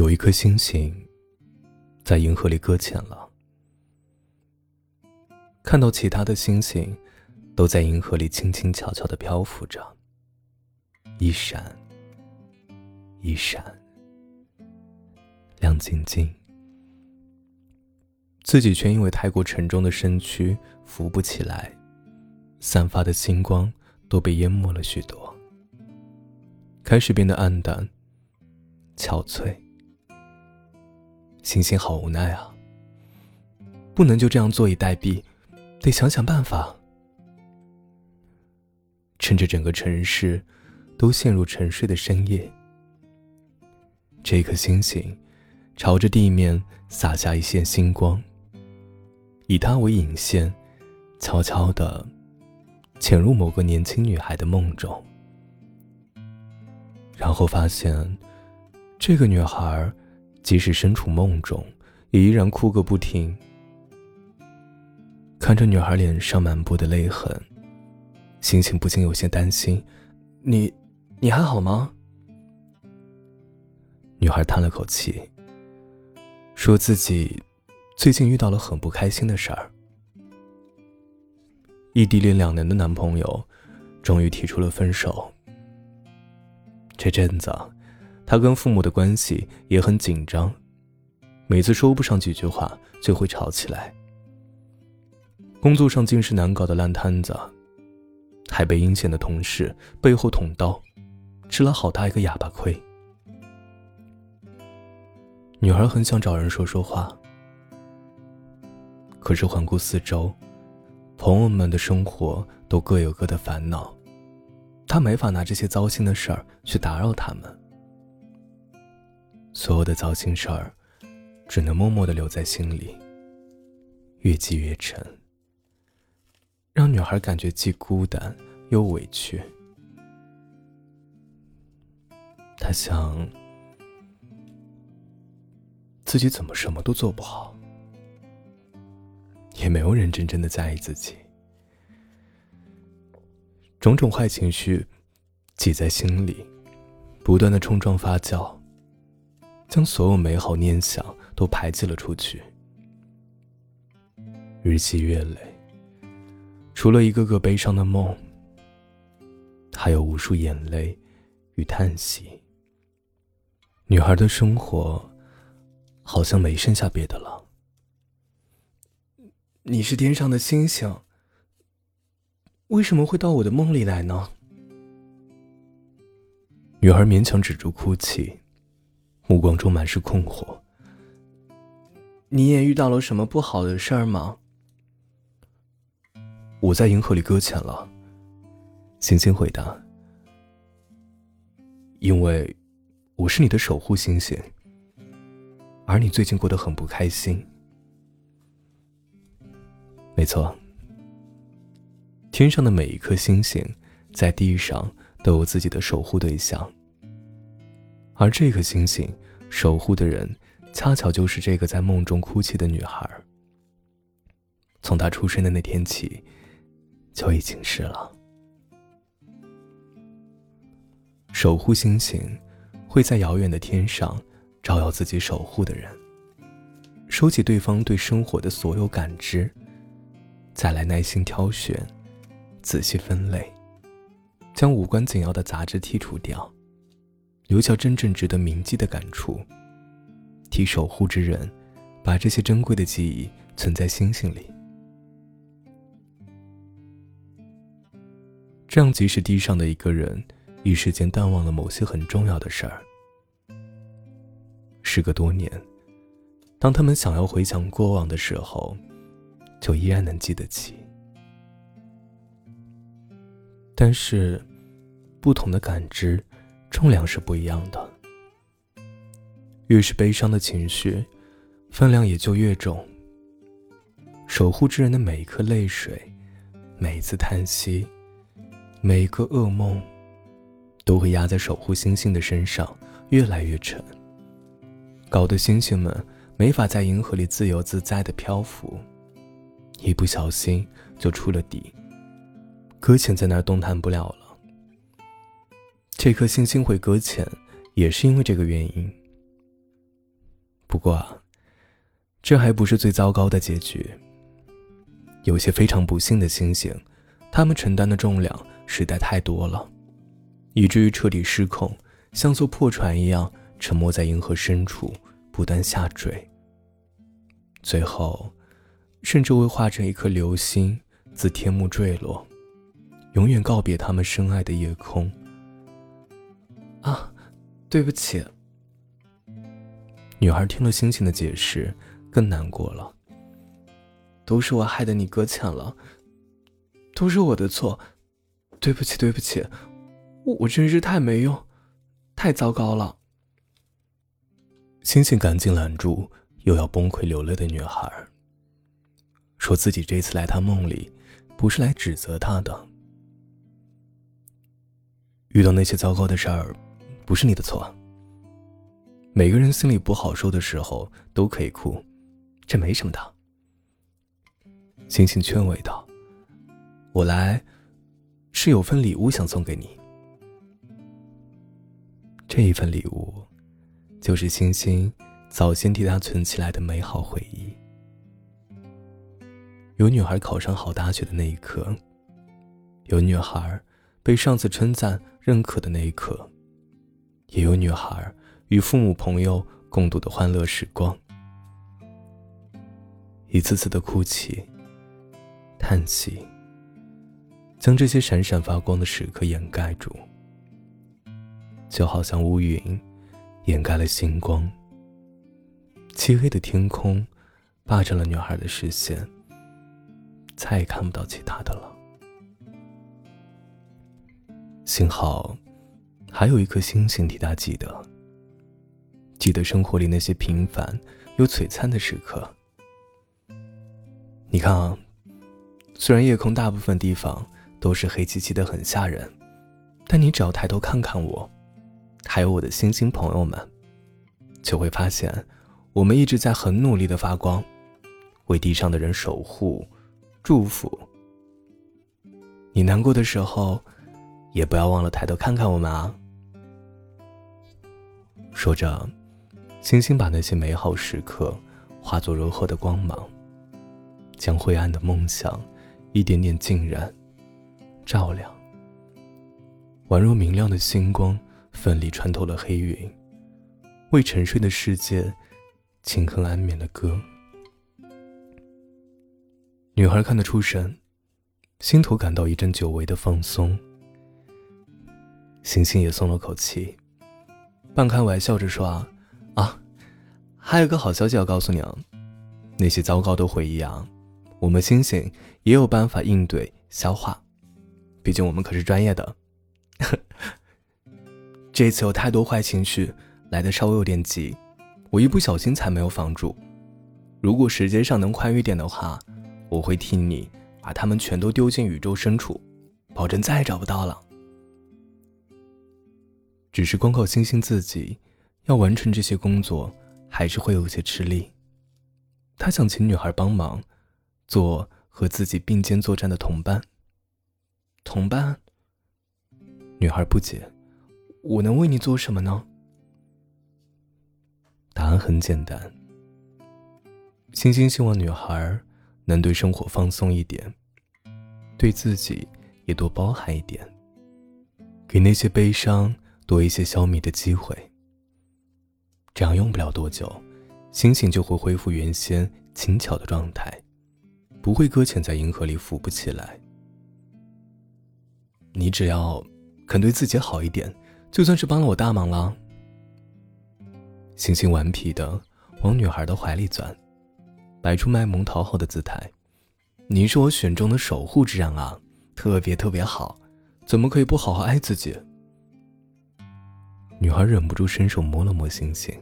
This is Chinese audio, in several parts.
有一颗星星在银河里搁浅了，看到其他的星星都在银河里轻轻巧巧的漂浮着，一闪一闪，亮晶晶，自己却因为太过沉重的身躯浮不起来，散发的星光都被淹没了许多，开始变得暗淡、憔悴。星星好无奈啊，不能就这样坐以待毙，得想想办法。趁着整个城市都陷入沉睡的深夜，这颗星星朝着地面洒下一线星光，以它为引线，悄悄地潜入某个年轻女孩的梦中，然后发现这个女孩。即使身处梦中，也依然哭个不停。看着女孩脸上满布的泪痕，心情不禁有些担心：“你，你还好吗？”女孩叹了口气，说自己最近遇到了很不开心的事儿。异地恋两年的男朋友，终于提出了分手。这阵子。他跟父母的关系也很紧张，每次说不上几句话就会吵起来。工作上尽是难搞的烂摊子，还被阴险的同事背后捅刀，吃了好大一个哑巴亏。女孩很想找人说说话，可是环顾四周，朋友们的生活都各有各的烦恼，她没法拿这些糟心的事儿去打扰他们。所有的糟心事儿，只能默默的留在心里，越积越沉，让女孩感觉既孤单又委屈。她想，自己怎么什么都做不好，也没有人真正的在意自己，种种坏情绪挤在心里，不断的冲撞发酵。将所有美好念想都排挤了出去，日积月累，除了一个个悲伤的梦，还有无数眼泪与叹息。女孩的生活好像没剩下别的了。你是天上的星星，为什么会到我的梦里来呢？女孩勉强止住哭泣。目光中满是困惑。你也遇到了什么不好的事儿吗？我在银河里搁浅了。星星回答：“因为我是你的守护星星，而你最近过得很不开心。”没错，天上的每一颗星星，在地上都有自己的守护对象。而这颗星星守护的人，恰巧就是这个在梦中哭泣的女孩。从她出生的那天起，就已经是了。守护星星会在遥远的天上照耀自己守护的人，收起对方对生活的所有感知，再来耐心挑选，仔细分类，将无关紧要的杂质剔除掉。留下真正值得铭记的感触，替守护之人把这些珍贵的记忆存在星星里。这样，即使地上的一个人一时间淡忘了某些很重要的事儿，时隔多年，当他们想要回想过往的时候，就依然能记得起。但是，不同的感知。重量是不一样的，越是悲伤的情绪，分量也就越重。守护之人的每一颗泪水，每一次叹息，每一个噩梦，都会压在守护星星的身上，越来越沉，搞得星星们没法在银河里自由自在的漂浮，一不小心就出了底，搁浅在那儿动弹不了了。这颗星星会搁浅，也是因为这个原因。不过啊，这还不是最糟糕的结局。有些非常不幸的星星，他们承担的重量实在太多了，以至于彻底失控，像艘破船一样沉没在银河深处，不断下坠。最后，甚至会化成一颗流星，自天幕坠落，永远告别他们深爱的夜空。啊，对不起。女孩听了星星的解释，更难过了。都是我害得你搁浅了，都是我的错，对不起，对不起，我真是太没用，太糟糕了。星星赶紧拦住又要崩溃流泪的女孩，说自己这次来她梦里，不是来指责她的。遇到那些糟糕的事儿，不是你的错。每个人心里不好受的时候都可以哭，这没什么的。星星劝慰道：“我来，是有份礼物想送给你。这一份礼物，就是星星早先替他存起来的美好回忆。有女孩考上好大学的那一刻，有女孩被上司称赞认可的那一刻，也有女孩与父母朋友共度的欢乐时光。一次次的哭泣。”叹息，将这些闪闪发光的时刻掩盖住，就好像乌云掩盖了星光。漆黑的天空霸占了女孩的视线，再也看不到其他的了。幸好，还有一颗星星替他记得，记得生活里那些平凡又璀璨的时刻。你看啊。虽然夜空大部分地方都是黑漆漆的，很吓人，但你只要抬头看看我，还有我的星星朋友们，就会发现，我们一直在很努力的发光，为地上的人守护、祝福。你难过的时候，也不要忘了抬头看看我们啊！说着，星星把那些美好时刻化作柔和的光芒，将灰暗的梦想。一点点浸染、照亮，宛若明亮的星光，奋力穿透了黑云，为沉睡的世界轻哼安眠的歌。女孩看得出神，心头感到一阵久违的放松。星星也松了口气，半开玩笑着说：“啊，还有个好消息要告诉你啊，那些糟糕的回忆啊。”我们星星也有办法应对消化，毕竟我们可是专业的。这次有太多坏情绪来的稍微有点急，我一不小心才没有防住。如果时间上能宽裕点的话，我会替你把他们全都丢进宇宙深处，保证再也找不到了。只是光靠星星自己要完成这些工作，还是会有些吃力。他想请女孩帮忙。做和自己并肩作战的同伴。同伴。女孩不解：“我能为你做什么呢？”答案很简单。星星希望女孩能对生活放松一点，对自己也多包涵一点，给那些悲伤多一些消弭的机会。这样用不了多久，星星就会恢复原先轻巧的状态。不会搁浅在银河里浮不起来。你只要肯对自己好一点，就算是帮了我大忙了。星星顽皮的往女孩的怀里钻，摆出卖萌讨好的姿态。你是我选中的守护之人啊，特别特别好，怎么可以不好好爱自己？女孩忍不住伸手摸了摸星星，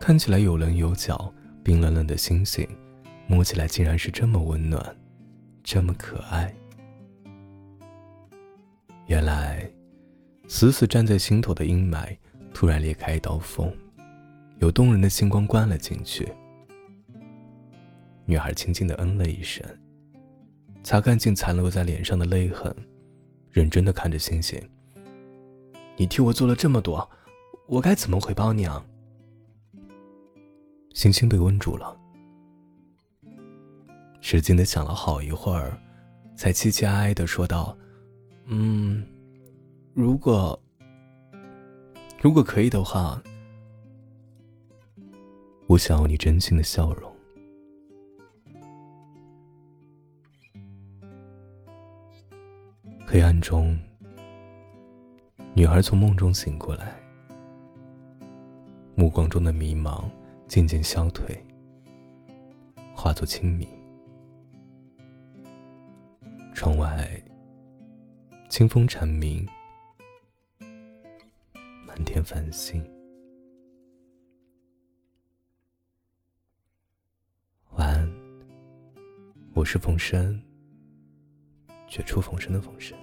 看起来有棱有角、冰冷冷的星星。摸起来竟然是这么温暖，这么可爱。原来，死死站在心头的阴霾突然裂开一道缝，有动人的星光灌了进去。女孩轻轻的嗯了一声，擦干净残留在脸上的泪痕，认真的看着星星：“你替我做了这么多，我该怎么回报你啊？”星星被问住了，使劲的想了好一会儿，才凄凄哀哀的说道：“嗯，如果如果可以的话，我想要你真心的笑容。”黑暗中，女孩从梦中醒过来，目光中的迷茫渐渐消退，化作清明。窗外，清风蝉鸣，满天繁星。晚安，我是冯生。绝处逢生的逢生。